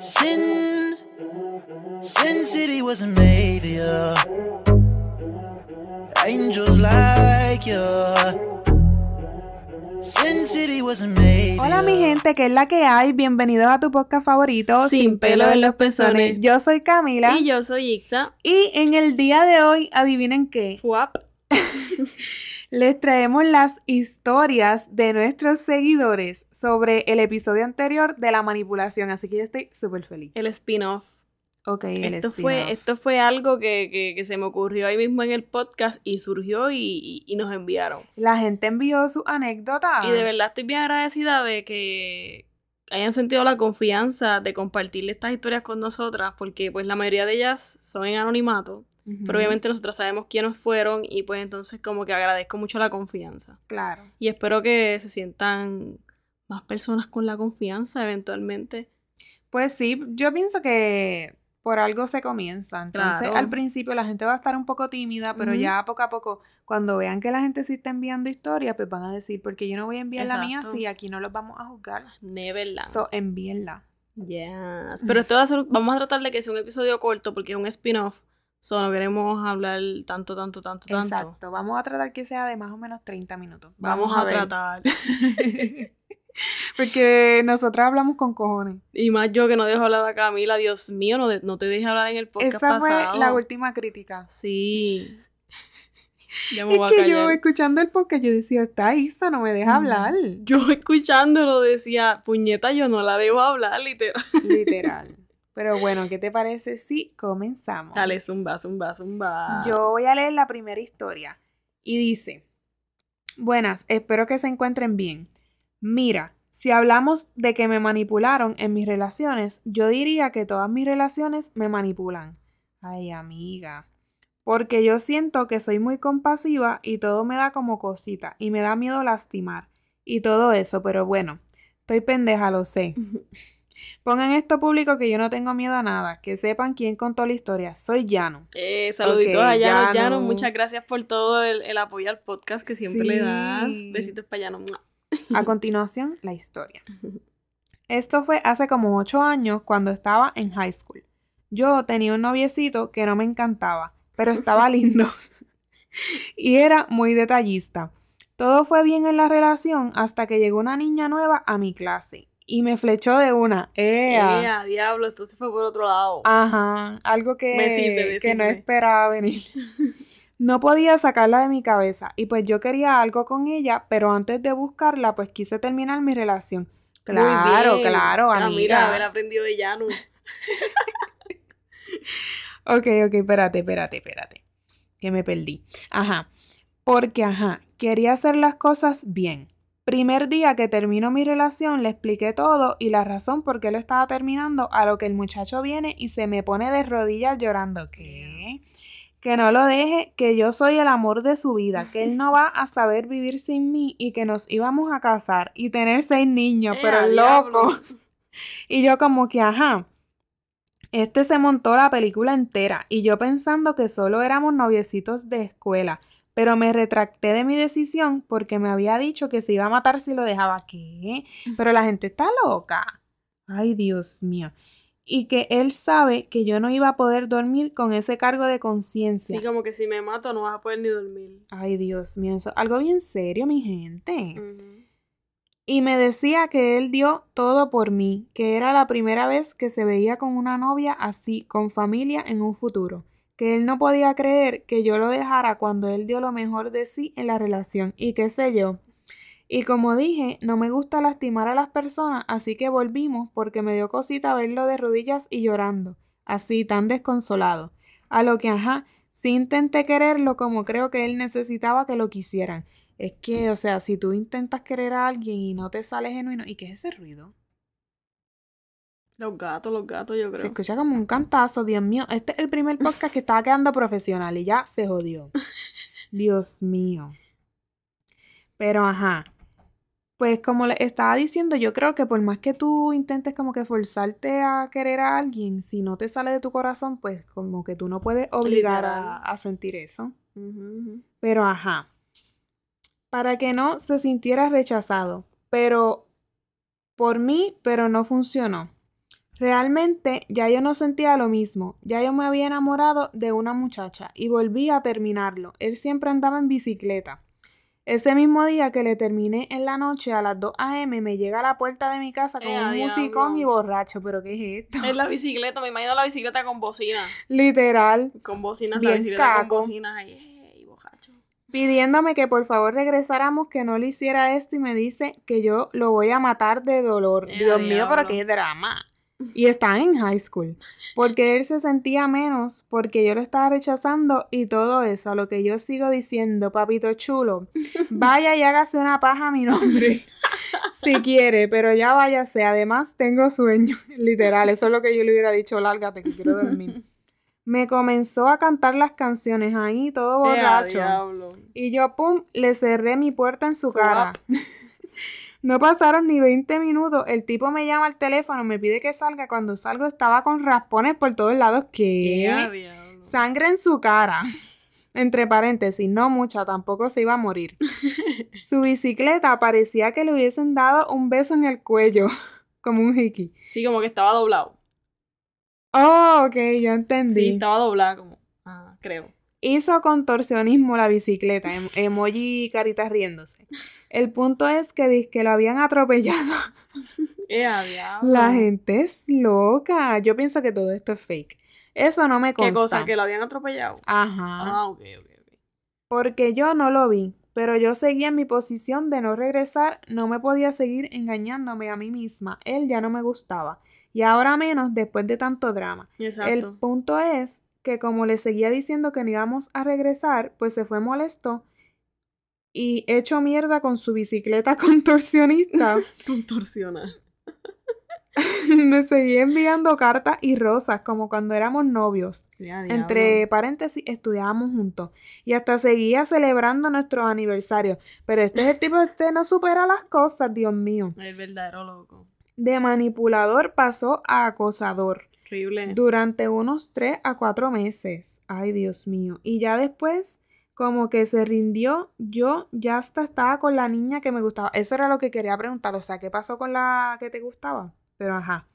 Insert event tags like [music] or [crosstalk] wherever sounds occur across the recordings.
Sin, Sin City wasn't made for you. Angels like you. Sin City wasn't made for Hola mi gente, que es la que hay? Bienvenidos a tu podcast favorito, Sin pelo en los pezones. Yo soy Camila Y yo soy Ixa. y en el día de hoy, adivinen qué, Fuap. [laughs] les traemos las historias de nuestros seguidores sobre el episodio anterior de la manipulación, así que yo estoy súper feliz. El spin-off. Ok, el Esto fue, esto fue algo que, que- que se me ocurrió ahí mismo en el podcast y surgió y, y- y nos enviaron. La gente envió su anécdota. Y de verdad estoy bien agradecida de que hayan sentido la confianza de compartir estas historias con nosotras, porque pues la mayoría de ellas son en anonimato, pero obviamente nosotras sabemos quiénes fueron y pues entonces como que agradezco mucho la confianza. Claro. Y espero que se sientan más personas con la confianza eventualmente. Pues sí, yo pienso que por algo se comienza. Entonces, Claro. al principio la gente va a estar un poco tímida, pero ya poco a poco, cuando vean que la gente sí está enviando historias, pues van a decir, porque yo no voy a enviar la mía si aquí no los vamos a juzgar. Neverland. So, envíenla. Yes. Pero esto va a ser, vamos a tratar de que sea un episodio corto porque es un spin-off. So, no queremos hablar tanto, tanto, tanto, tanto. Exacto. Vamos a tratar que sea de más o menos 30 minutos. Vamos, a, ver. tratar. [laughs] [laughs] porque nosotras hablamos con cojones. Y más yo que no dejo hablar a Camila, Dios mío, no, de- no te deje hablar en el podcast Esa pasado. fue la última crítica. Sí. [laughs] Ya me Es voy a que callar. yo escuchando el podcast, yo decía, está Isa, no me deja hablar. Yo escuchándolo decía, puñeta, yo no la debo hablar, literal. [laughs] Literal. Pero bueno, ¿qué te parece si comenzamos? Dale, zumba, zumba, zumba. Yo voy a leer la primera historia. Y dice, buenas, espero que se encuentren bien. Mira, si hablamos de que me manipularon en mis relaciones, yo diría que todas mis relaciones me manipulan. Ay, amiga. Porque yo siento que soy muy compasiva y todo me da como cosita y me da miedo lastimar y todo eso, pero bueno, estoy pendeja, lo sé. [laughs] Pongan esto público que yo no tengo miedo a nada, que sepan quién contó la historia. Soy Llano. Eh, saluditos a Llano, Llano. Llano, muchas gracias por todo el, el apoyo al podcast que siempre le das. Besitos para Llano. A [laughs] continuación, la historia. Esto fue hace como ocho años cuando estaba en high school. Yo tenía un noviecito que no me encantaba, pero estaba [laughs] lindo. [laughs] y era muy detallista. Todo fue bien en la relación hasta que llegó una niña nueva a mi clase y me flechó de una. ¡Ea! Ea, diablo, esto se fue por otro lado. Ajá, algo que, Me sirve, me que no esperaba venir. No podía sacarla de mi cabeza y pues yo quería algo con ella, pero antes de buscarla pues quise terminar mi relación. Muy Claro, bien. claro, Ah, mira, haber amiga. aprendido de Llano. [laughs] Ok, ok, espérate, espérate, espérate. Que me perdí. Ajá. Porque, ajá, quería hacer las cosas bien. Primer día que terminó mi relación, le expliqué todo y la razón por qué él estaba terminando, a lo que el muchacho viene y se me pone de rodillas llorando. ¿Qué? Que no lo deje, que yo soy el amor de su vida, que él no va a saber vivir sin mí y que nos íbamos a casar y tener seis niños, Ea, pero diablo. loco. [laughs] Y yo como que, ajá. Este se montó la película entera y yo pensando que solo éramos noviecitos de escuela, pero me retracté de mi decisión porque me había dicho que se iba a matar si lo dejaba. ¿Qué? Pero la gente está loca. Ay, Dios mío. Y que él sabe que yo no iba a poder dormir con ese cargo de conciencia. Sí, como que si me mato no vas a poder ni dormir. Ay, Dios mío, eso algo bien serio, mi gente. Y me decía que él dio todo por mí, que era la primera vez que se veía con una novia así, con familia en un futuro, que él no podía creer que yo lo dejara cuando él dio lo mejor de sí en la relación y qué sé yo. Y como dije, no me gusta lastimar a las personas, así que volvimos porque me dio cosita verlo de rodillas y llorando, así tan desconsolado. A lo que, ajá, sí intenté quererlo como creo que él necesitaba que lo quisieran. Es que, o sea, si tú intentas querer a alguien y no te sale genuino, ¿y qué es ese ruido? Los gatos, los gatos, yo Se creo. escucha como un cantazo, Dios mío. Este es el primer podcast que estaba quedando profesional y ya se jodió. [laughs] Dios mío. Pero ajá. Pues como le estaba diciendo, yo creo que por más que tú intentes como que forzarte a querer a alguien, si no te sale de tu corazón, pues como que tú no puedes obligar a, sentir eso. Pero ajá. Para que no se sintiera rechazado. Pero por mí, pero no funcionó. Realmente ya yo no sentía lo mismo, ya yo me había enamorado de una muchacha y volví a terminarlo. Él siempre andaba en bicicleta. Ese mismo día que le terminé en la noche a las 2 a.m. me llega a la puerta de mi casa con Eh, a un musicón y borracho, pero ¿qué es esto? Es la bicicleta, me imagino la bicicleta con bocina. [laughs] Literal, Con bocinas, Bien la bicicleta caco. con bocinas ahí. pidiéndome que por favor regresáramos, que no le hiciera esto y me dice que yo lo voy a matar de dolor. Eh, Dios mío, pero qué drama. Y está en high school. Porque él se sentía menos, porque yo lo estaba rechazando y todo eso. A lo que yo sigo diciendo, papito chulo, [laughs] vaya y hágase una paja a mi nombre. [laughs] si quiere, pero ya váyase. Además, tengo sueño. [laughs] Literal, eso es lo que yo le hubiera dicho, lárgate, que quiero dormir. Me comenzó a cantar las canciones ahí, todo borracho. Y yo, pum, le cerré mi puerta en su cara. No pasaron ni 20 minutos. El tipo me llama al teléfono, me pide que salga. Cuando salgo estaba con raspones por todos lados. Diablo. Sangre en su cara. Entre paréntesis, no mucha, tampoco se iba a morir. [laughs] Su bicicleta parecía que le hubiesen dado un beso en el cuello, [laughs] como un hickey. Sí, como que estaba doblado. Oh, ok, yo entendí. Sí, estaba doblado como. Ah, creo. Hizo contorsionismo la bicicleta, em- [laughs] emoji caritas riéndose. El punto es que que lo habían atropellado. [laughs] La gente es loca. Yo pienso que todo esto es fake. Eso no me consta. ¿Qué cosa? ¿Que lo habían atropellado? Ajá. Ah, ok, ok, ok. Porque yo no lo vi, pero yo seguía en mi posición de no regresar, no me podía seguir engañándome a mí misma. Él ya no me gustaba. Y ahora menos después de tanto drama. Exacto. El punto es que como le seguía diciendo que no íbamos a regresar, pues se fue molesto y hecho mierda con su bicicleta [laughs] contorsionista. [laughs] Contorsiona. [laughs] me seguía enviando cartas y rosas como cuando éramos novios. Ya, Entre paréntesis, estudiábamos juntos. Y hasta seguía celebrando nuestros aniversarios. Pero este es el tipo, este no supera las cosas, Dios mío. El verdadero loco. De manipulador pasó a acosador. Horrible. durante unos 3 a 4 meses. Ay, Dios mío. Y ya después, como que se rindió, yo ya hasta estaba con la niña que me gustaba. Eso era lo que quería preguntar. O sea, ¿qué pasó con la que te gustaba? Pero ajá.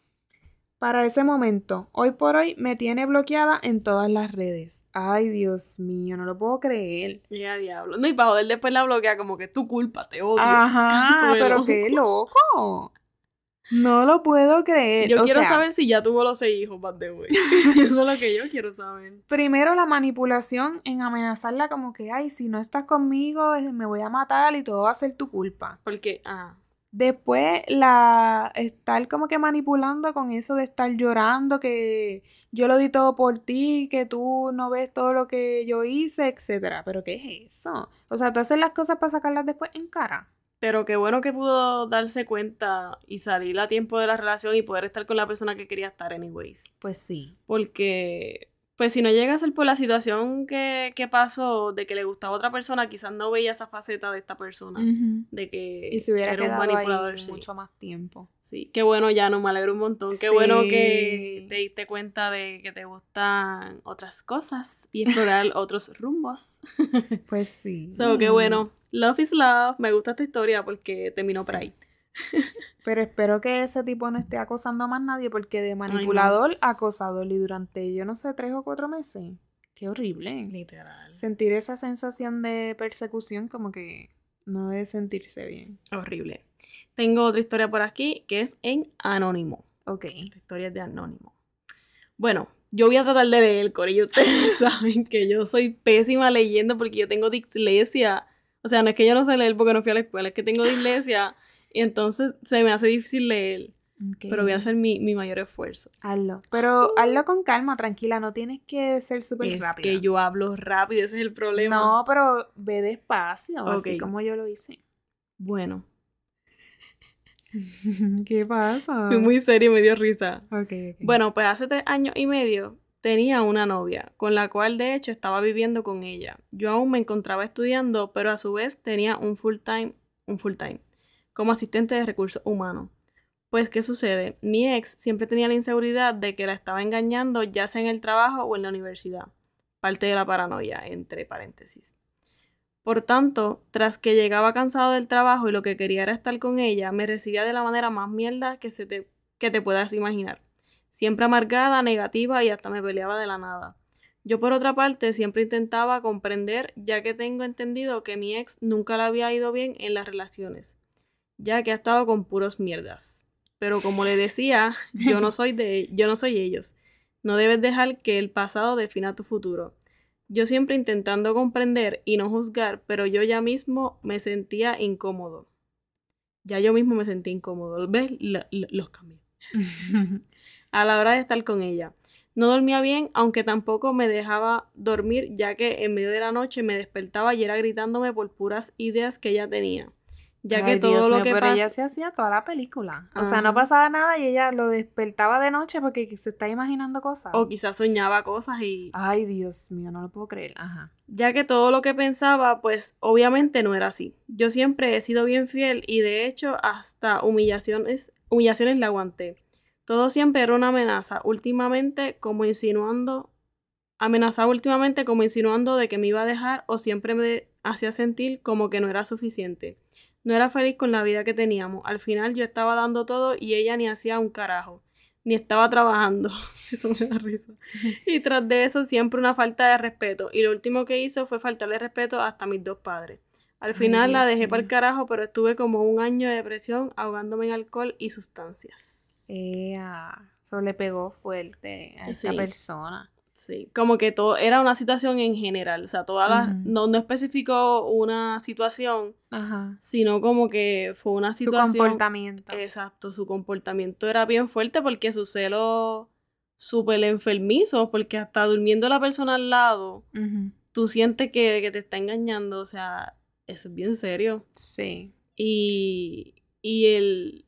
Para ese momento, hoy por hoy me tiene bloqueada en todas las redes. Ay, Dios mío, no lo puedo creer. Ya, diablo. No, y para joder después la bloquea como que es tu culpa, te odio. Ajá, pero loco. qué loco. No lo puedo creer. Yo O quiero sea, saber si ya tuvo los seis hijos, by the way. [laughs] Eso es lo que yo quiero saber. Primero la manipulación en amenazarla como que, ay, si no estás conmigo, eh, me voy a matar y todo va a ser tu culpa. Porque, ah, Después la estar como que manipulando con eso de estar llorando, que yo lo di todo por ti, que tú no ves todo lo que yo hice, etcétera. Pero ¿qué es eso? O sea, tú haces las cosas para sacarlas después en cara. Pero qué bueno que pudo darse cuenta y salir a tiempo de la relación y poder estar con la persona que quería estar, anyways. Pues sí. Porque, pues si no llega a ser por la situación que, que pasó de que le gustaba a otra persona, quizás no veía esa faceta de esta persona. De que Y se hubiera era un quedado manipulador, ahí sí. mucho más tiempo. Sí, qué bueno, ya no me alegro un montón. Qué bueno que te diste cuenta de que te gustan otras cosas y explorar [laughs] otros rumbos. Pues sí. So, qué bueno. Love is love. Me gusta esta historia porque terminó por Sí. ahí. Pero espero que ese tipo no esté acosando a más nadie porque de manipulador a acosador y durante, yo no sé, tres o cuatro meses. Qué horrible. Literal. Sentir esa sensación de persecución como que no debe sentirse bien. Horrible. Tengo otra historia por aquí que es en Anónimo. Ok. Esta historia es de Anónimo. Bueno, yo voy a tratar de leer, Corillo. Ustedes [laughs] saben que yo soy pésima leyendo porque yo tengo dislexia. O sea, no es que yo no sé leer porque no fui a la escuela, es que tengo dislexia y entonces se me hace difícil leer. Pero voy a hacer mi, mi mayor esfuerzo. Hazlo. Pero hazlo con calma, tranquila. No tienes que ser súper Es rápida. que yo hablo rápido, ese es el problema. No, pero ve despacio, así como yo lo hice. Bueno, [laughs] ¿Qué pasa? fui muy serio y me dio risa. Bueno, pues hace tres años y medio tenía una novia, con la cual de hecho estaba viviendo con ella. Yo aún me encontraba estudiando, pero a su vez tenía un full time, un full time, como asistente de recursos humanos. Pues, ¿qué sucede? Mi ex siempre tenía la inseguridad de que la estaba engañando, ya sea en el trabajo o en la universidad. Parte de la paranoia, entre paréntesis. Por tanto, tras que llegaba cansado del trabajo y lo que quería era estar con ella, me recibía de la manera más mierda que, se te, que te puedas imaginar. siempre amargada, negativa y hasta me peleaba de la nada. Yo por otra parte siempre intentaba comprender, ya que tengo entendido que mi ex nunca le había ido bien en las relaciones, ya que ha estado con puros mierdas. Pero como le decía, yo no soy de [laughs] yo no soy ellos. No debes dejar que el pasado defina tu futuro. Yo siempre intentando comprender y no juzgar, pero yo ya mismo me sentía incómodo. Ya yo mismo me sentí incómodo. ¿Ves? los cambios. [laughs] a la hora de estar con ella. No dormía bien, aunque tampoco me dejaba dormir, ya que en medio de la noche me despertaba y era gritándome por puras ideas que ella tenía. Ya que todo lo que pero ella se hacía toda la película. O sea, no pasaba nada y ella lo despertaba de noche porque se está imaginando cosas. O quizás soñaba cosas y... Ay, Dios mío, no lo puedo creer. Ajá. Ya que todo lo que pensaba, pues obviamente no era así. Yo siempre he sido bien fiel y de hecho hasta humillaciones, humillaciones la aguanté. Todo siempre era una amenaza, últimamente como insinuando... Amenazaba últimamente como insinuando de que me iba a dejar o siempre me hacía sentir como que no era suficiente. No era feliz con la vida que teníamos. Al final yo estaba dando todo y ella ni hacía un carajo. Ni estaba trabajando. [laughs] eso me da risa. [laughs] Y tras de eso siempre una falta de respeto. Y lo último que hizo fue faltarle respeto hasta a mis dos padres. Al final la dejé para el carajo, pero estuve como un año de depresión ahogándome en alcohol y sustancias. Eso le pegó fuerte a esa persona. Sí, como que todo era una situación en general, o sea, todas las, no, no especificó una situación, sino como que fue una situación. Su comportamiento. Exacto, su comportamiento era bien fuerte porque su celo súper enfermizo, porque hasta durmiendo la persona al lado, tú sientes que, que, te está engañando, o sea, eso es bien serio. Sí. Y, y el,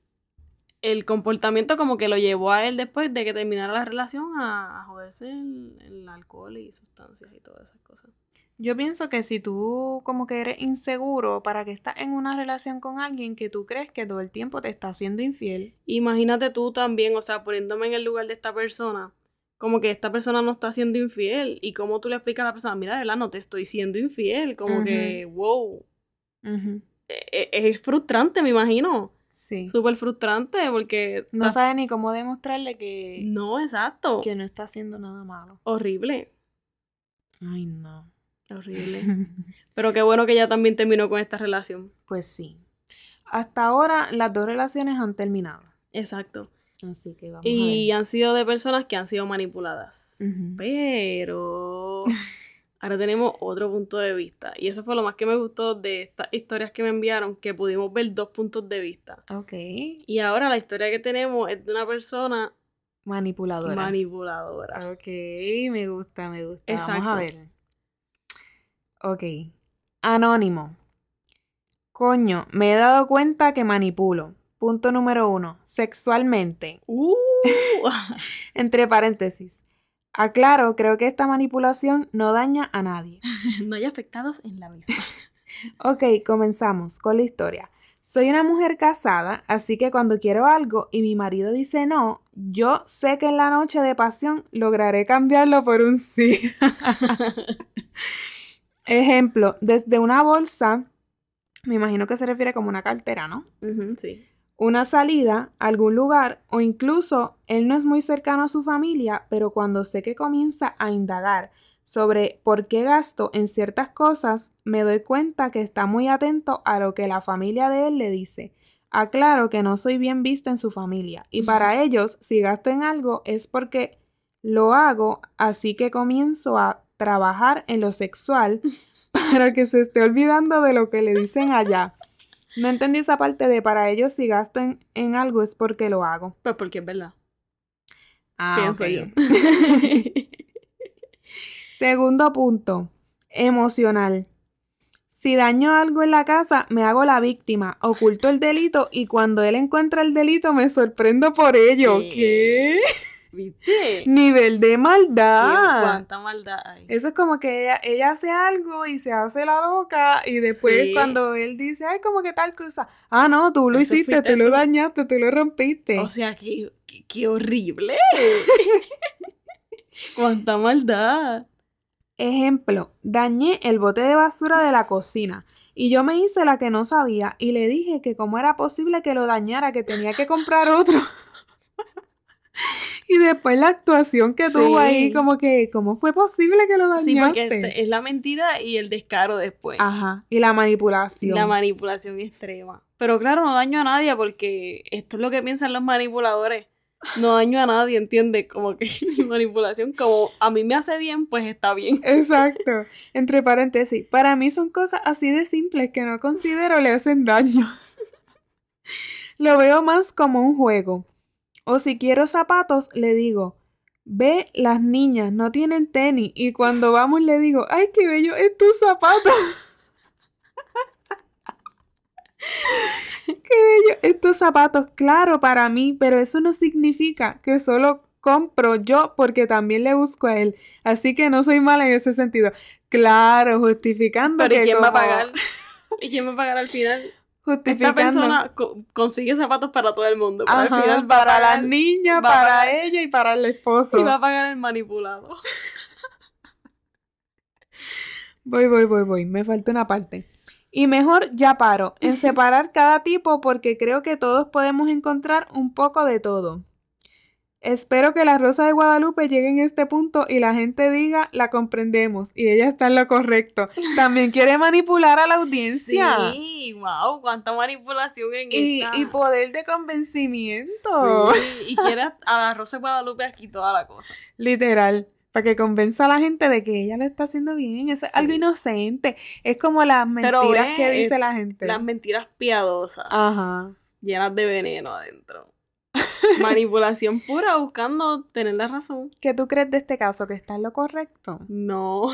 el comportamiento como que lo llevó a él después de que terminara la relación a, joderse el, alcohol y sustancias y todas esas cosas. Yo pienso que si tú como que eres inseguro para que estás en una relación con alguien que tú crees que todo el tiempo te está haciendo infiel. Imagínate tú también, o sea, poniéndome en el lugar de esta persona, como que esta persona no está siendo infiel y cómo tú le explicas a la persona, mira, de verdad no te estoy siendo infiel, como que, wow. E, e, es frustrante, me imagino. Sí. Súper frustrante porque... No sabe ni cómo demostrarle que... No, exacto. Que no está haciendo nada malo. Horrible. Ay, no. Horrible. [laughs] Pero qué bueno que ella también terminó con esta relación. Pues sí. Hasta ahora las dos relaciones han terminado. Exacto. Así que vamos y a ver. han sido de personas que han sido manipuladas. Pero... [laughs] ahora tenemos otro punto de vista. Y eso fue lo más que me gustó de estas historias que me enviaron, que pudimos ver dos puntos de vista. Ok. Y ahora la historia que tenemos es de una persona manipuladora. Manipuladora. Ok, me gusta, me gusta. Vamos a ver. Ok. Anónimo. Coño, me he dado cuenta que manipulo. Punto número uno. Sexualmente. Uh. [laughs] Entre paréntesis. Aclaro, creo que esta manipulación no daña a nadie. [laughs] no hay afectados en la misma. [laughs] ok, comenzamos con la historia. Soy una mujer casada, así que cuando quiero algo y mi marido dice no, yo sé que en la noche de pasión lograré cambiarlo por un sí. [laughs] Ejemplo, desde una bolsa, me imagino que se refiere como una cartera, ¿no? sí una salida, algún lugar o incluso él no es muy cercano a su familia, pero cuando sé que comienza a indagar sobre por qué gasto en ciertas cosas, me doy cuenta que está muy atento a lo que la familia de él le dice. Aclaro que no soy bien vista en su familia y para ellos si gasto en algo es porque lo hago, así que comienzo a trabajar en lo sexual [laughs] para que se esté olvidando de lo que le dicen allá. No entendí esa parte de para ellos si gasto en, algo es porque lo hago. Pues porque es verdad. Ah, Pienso yo. [laughs] Segundo punto. Emocional. Si daño algo en la casa, me hago la víctima, oculto el delito y cuando él encuentra el delito me sorprendo por ello. ¿Qué? ¿Viste? Nivel de maldad. ¿Cuánta maldad hay? Eso es como que ella, hace algo y se hace la loca y después cuando él dice, ay, como que tal cosa, ah, no, tú lo hiciste, tú lo dañaste, tú lo rompiste. O sea, qué, qué, horrible. [laughs] ¿Cuánta maldad? Ejemplo, dañé el bote de basura de la cocina. Y yo me hice la que no sabía y le dije que cómo era posible que lo dañara, que tenía que comprar otro. [laughs] [laughs] Y después la actuación que tuvo ahí, como que, ¿cómo fue posible que lo dañaste? Sí, porque este- es la mentira y el descaro después. Ajá, y la manipulación. La manipulación extrema. Pero claro, no daño a nadie porque esto es lo que piensan los manipuladores. No daño a nadie, ¿entiendes? Como que [laughs] mi manipulación, como a mí me hace bien, pues está bien. [laughs] Exacto. Entre paréntesis, para mí son cosas así de simples que no considero le hacen daño. Lo veo más como un juego. O si quiero zapatos, le digo, ve, las niñas no tienen tenis. Y cuando vamos le digo, ay, qué bello es tu zapato. [laughs] qué bello es tus zapatos. Claro, para mí, pero eso no significa que solo compro yo porque también le busco a él. Así que no soy mala en ese sentido. Claro, justificando Pero ¿y que quién va a pagar? ¿Y quién va a pagar al final? Esta persona co- consigue zapatos para todo el mundo, pero Ajá, al final para pagar, la niña, va a para pagar- ella y para el esposo. y va a pagar el manipulado. [laughs] Voy, voy, voy, voy. Me falta una parte. Y mejor ya paro en [laughs] separar cada tipo porque creo que todos podemos encontrar un poco de todo. Espero que la Rosa de Guadalupe llegue en este punto y la gente diga, la comprendemos y ella está en lo correcto. También quiere manipular a la audiencia. Sí, wow, cuánta manipulación en Y, esta. y poder de convencimiento. Sí, y quiere [laughs] a la Rosa de Guadalupe aquí toda la cosa. Literal. Para que convenza a la gente de que ella lo está haciendo bien. Eso es Sí. algo inocente. Es como las Pero mentiras que dice la gente. Las mentiras piadosas. Ajá. Llenas de veneno adentro. [laughs] Manipulación pura buscando tener la razón. ¿Qué tú crees de este caso? ¿Que está en lo correcto? No.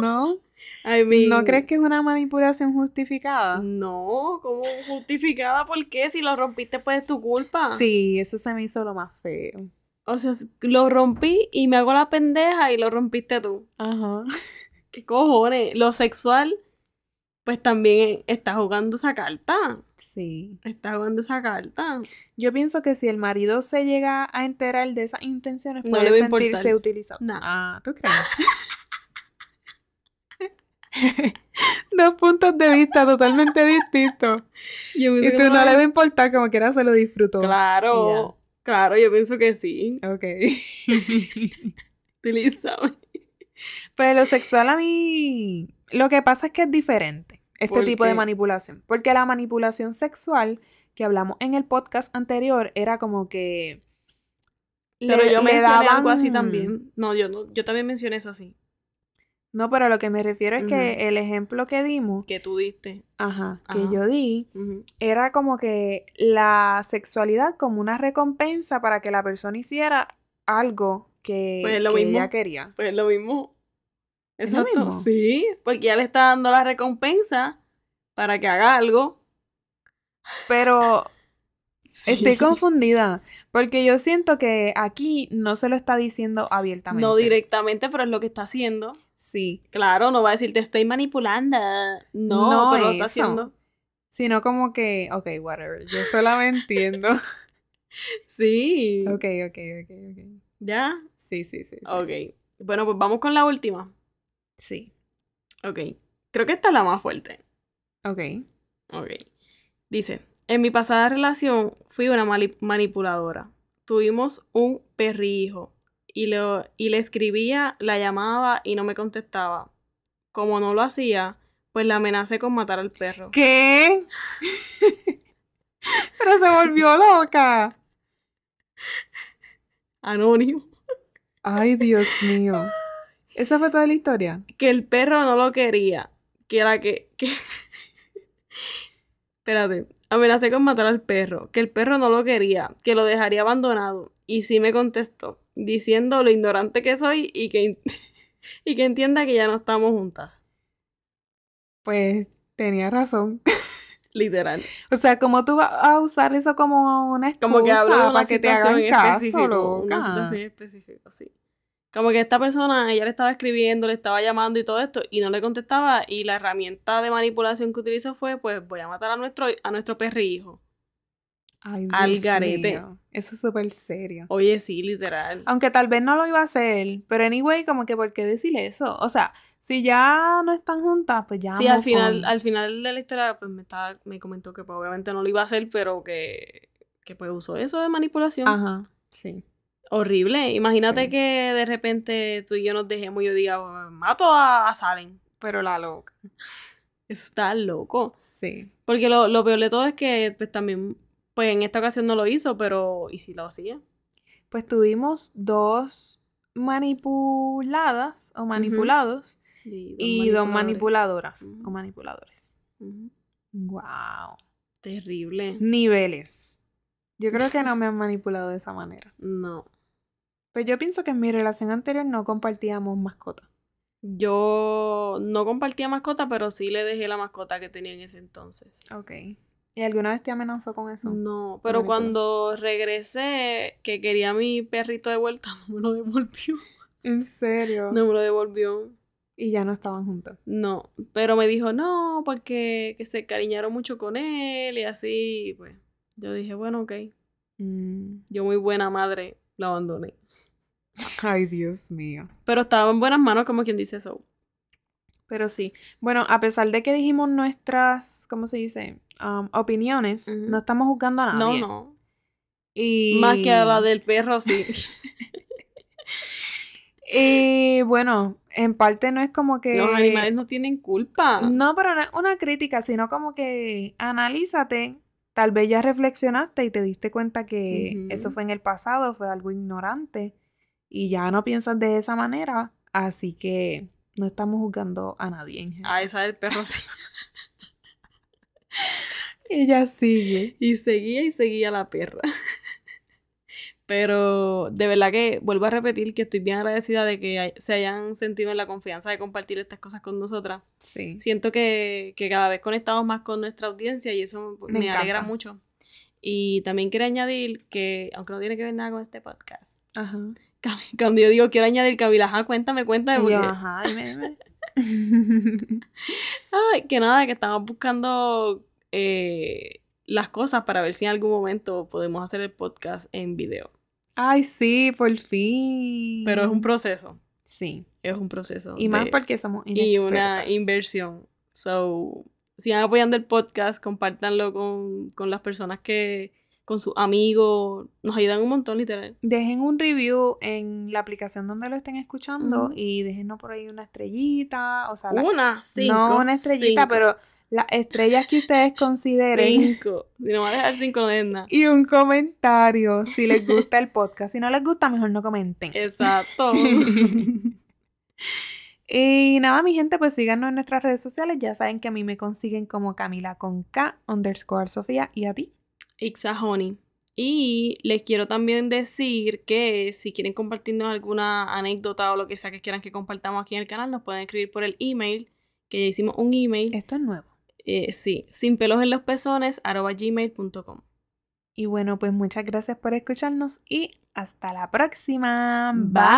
¿No? [laughs] I mean, ¿No crees que es una manipulación justificada? No, como justificada, ¿por qué? Si lo rompiste, pues es tu culpa. Sí, eso se me hizo lo más feo. O sea, lo rompí y me hago la pendeja y lo rompiste tú. Ajá. ¿Qué cojones? Lo sexual, pues también está jugando esa carta. Sí. Está jugando esa carta. Yo pienso que si el marido se llega a enterar de esas intenciones, No puede le va importar. sentirse utilizado. No. Ah, ¿tú crees? [laughs] Dos puntos de vista totalmente distintos. Yo Y tú no le va a importar, como quiera se lo disfrutó. Claro, claro, yo pienso que sí. Ok. Utilízame. Pero lo sexual a mí. Lo que pasa es que es diferente. Este ¿Por tipo de manipulación. Porque la manipulación sexual que hablamos en el podcast anterior era como que. Pero le- yo mencioné algo daban- así también. No, yo no, yo también mencioné eso así. No, pero lo que me refiero es que el ejemplo que dimos, Que tú diste. ajá, que yo di, era como que la sexualidad como una recompensa para que la persona hiciera algo que, Pues lo que mismo. ella quería. Pues lo mismo. ¿Es lo Exacto. Sí, porque ya le está dando la recompensa para que haga algo. Pero [laughs] Sí. estoy confundida, porque yo siento que aquí no se lo está diciendo abiertamente. No directamente, pero es lo que está haciendo. Sí, Claro, no va a decir te estoy manipulando. No, No pero lo está haciendo. sino como que, ok, whatever, yo solo me entiendo. [laughs] Sí. ok, ok, ok, ok. ¿Ya? Sí, sí, sí. sí. Ok. Bueno, pues vamos con la última. Sí, Ok. Creo que esta es la más fuerte. ok. Ok. Dice, en mi pasada relación fui una manipuladora. Tuvimos un perrihijo y, lo- y le escribía, la llamaba y no me contestaba. Como no lo hacía, pues la amenacé con matar al perro. ¿Qué? [laughs] Pero se volvió loca. Anónimo. Ay, Dios mío. ¿Esa fue toda la historia? Que el perro no lo quería. Que era que... que... [laughs] Espérate. Amenacé con matar al perro. Que el perro no lo quería. Que lo dejaría abandonado. Y sí me contestó. Diciendo lo ignorante que soy y que, [laughs] y que entienda que ya no estamos juntas. Pues tenía razón. [laughs] Literal. O sea, ¿cómo tú vas a usar eso como una excusa Como que para que te hagan caso, específica. Una loca? situación específica, sí. Como que esta persona, ella le estaba escribiendo, le estaba llamando y todo esto, y no le contestaba, y la herramienta de manipulación que utilizó fue, pues, voy a matar a nuestro, a nuestro perrihijo. Ay, Dios Al garete. mío. Eso es súper serio. Oye, sí, literal. Aunque tal vez no lo iba a hacer, pero anyway, como que ¿por qué decirle eso? O sea, si ya no están juntas, pues ya. Sí, al final, con- al final de la historia, pues me estaba, me comentó que pues, obviamente no lo iba a hacer, pero que, que pues usó eso de manipulación. Ajá, sí. Horrible. Imagínate Sí. que de repente tú y yo nos dejemos y yo diga, mato a, a Salen. Pero la loca. Eso está loco. Sí. Porque lo, lo peor de todo es que pues también, pues en esta ocasión no lo hizo, pero ¿y si lo hacía? Pues tuvimos dos manipuladas o manipulados y dos manipuladoras o manipuladores. Ujú. Wow. Terrible. Niveles. Yo creo que no me han manipulado de esa manera. No. Pues yo pienso que en mi relación anterior no compartíamos mascotas. Yo no compartía mascota, pero sí le dejé la mascota que tenía en ese entonces. Ok. ¿Y alguna vez te amenazó con eso? No, pero cuando regresé, que quería mi perrito de vuelta, [laughs] no me lo devolvió. ¿En serio? No me lo devolvió. Y ya no estaban juntos. No, pero me dijo no, porque que se cariñaron mucho con él y así, pues. Yo dije, bueno, ok. Mm. Yo muy buena madre lo abandoné. Ay, Dios mío. Pero estaba en buenas manos, como quien dice eso. Pero sí. Bueno, a pesar de que dijimos nuestras, ¿cómo se dice? Um, opiniones, no estamos juzgando a No, nadie. no. Y... Más que a la del perro, sí. [laughs] Y bueno, en parte no es como que... Los animales no tienen culpa. No, pero no es una crítica, sino como que analízate. Tal vez ya reflexionaste y te diste cuenta que eso fue en el pasado, fue algo ignorante y ya no piensas de esa manera, así que no estamos juzgando a nadie. en general. A esa del perro sí. [laughs] Ella sigue. Y seguía y seguía la perra. Pero de verdad que vuelvo a repetir que estoy bien agradecida de que hay- se hayan sentido en la confianza de compartir estas cosas con nosotras. Sí. Siento que, que cada vez conectamos más con nuestra audiencia y eso Me me, alegra mucho. Y también quiero añadir que, aunque no tiene que ver nada con este podcast, Ajá. [laughs] Cuando yo digo quiero añadir, ajá, cuéntame, cuéntame. Y Porque, yo, ajá, dime, dime. [laughs] Ay, que nada, que estamos buscando eh, las cosas para ver si en algún momento podemos hacer el podcast en video. Ay, sí, por fin. Pero es un proceso. Sí. Es un proceso. Y más porque somos y una inexpertas. inversión. So, sigan apoyando el podcast, compártanlo con, con las personas que, con sus amigos, nos ayudan un montón, literal. Dejen un review en la aplicación donde lo estén escuchando y déjenos por ahí una estrellita, o sea, la- Una, cinco. no una estrellita, cinco, pero las estrellas que ustedes consideren Cinco. Si no va a dejar cinco, no nada. y un comentario si les gusta el podcast. Si no les gusta, mejor no comenten. Exacto. [laughs] y nada, mi gente, pues síganos en nuestras redes sociales. Ya saben que a mí me consiguen como Camila con K underscore Sofía y a ti. Ixahoni. Y les quiero también decir que si quieren compartirnos alguna anécdota o lo que sea que quieran que compartamos aquí en el canal, nos pueden escribir por el email, que ya hicimos un email. Esto es nuevo. Eh, sí, sin pelos en los pezones, arroba gmail.com. Y bueno, pues muchas gracias por escucharnos y hasta la próxima. Bye.